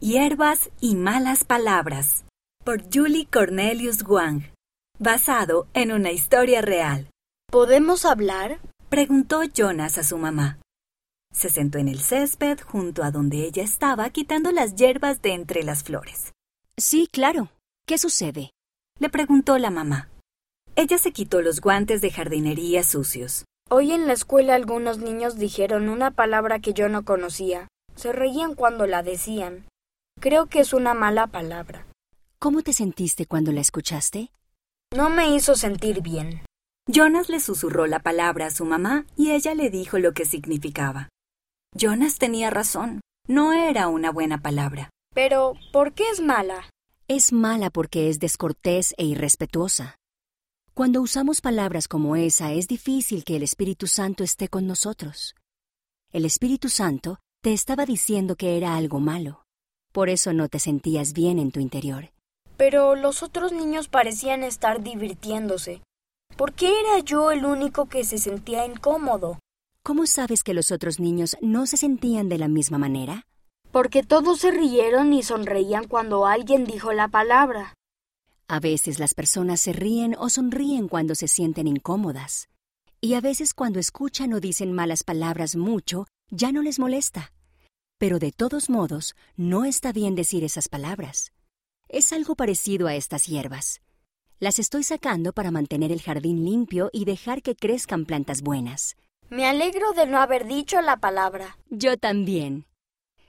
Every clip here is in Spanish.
Hierbas y malas palabras por Julie Cornelius Wang, basado en una historia real. ¿Podemos hablar? Preguntó Jonas a su mamá. Se sentó en el césped junto a donde ella estaba quitando las hierbas de entre las flores. Sí, claro. ¿Qué sucede? Le preguntó la mamá. Ella se quitó los guantes de jardinería sucios. Hoy en la escuela algunos niños dijeron una palabra que yo no conocía. Se reían cuando la decían. Creo que es una mala palabra. ¿Cómo te sentiste cuando la escuchaste? No me hizo sentir bien. Jonas le susurró la palabra a su mamá y ella le dijo lo que significaba. Jonas tenía razón. No era una buena palabra. Pero, ¿por qué es mala? Es mala porque es descortés e irrespetuosa. Cuando usamos palabras como esa es difícil que el Espíritu Santo esté con nosotros. El Espíritu Santo te estaba diciendo que era algo malo. Por eso no te sentías bien en tu interior. Pero los otros niños parecían estar divirtiéndose. ¿Por qué era yo el único que se sentía incómodo? ¿Cómo sabes que los otros niños no se sentían de la misma manera? Porque todos se rieron y sonreían cuando alguien dijo la palabra. A veces las personas se ríen o sonríen cuando se sienten incómodas. Y a veces cuando escuchan o dicen malas palabras mucho, ya no les molesta. Pero de todos modos, no está bien decir esas palabras. Es algo parecido a estas hierbas. Las estoy sacando para mantener el jardín limpio y dejar que crezcan plantas buenas. Me alegro de no haber dicho la palabra. Yo también.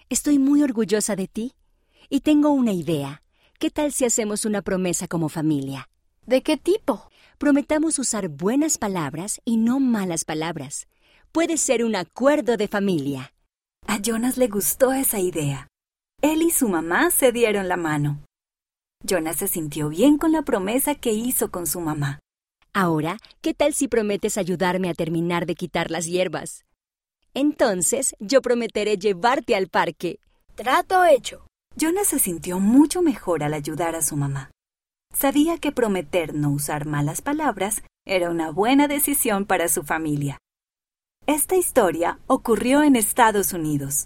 Estoy muy orgullosa de ti. Y tengo una idea. ¿Qué tal si hacemos una promesa como familia? ¿De qué tipo? Prometamos usar buenas palabras y no malas palabras. Puede ser un acuerdo de familia. A Jonas le gustó esa idea. Él y su mamá se dieron la mano. Jonas se sintió bien con la promesa que hizo con su mamá. Ahora, ¿qué tal si prometes ayudarme a terminar de quitar las hierbas? Entonces, yo prometeré llevarte al parque. Trato hecho. Jonas se sintió mucho mejor al ayudar a su mamá. Sabía que prometer no usar malas palabras era una buena decisión para su familia. Esta historia ocurrió en Estados Unidos.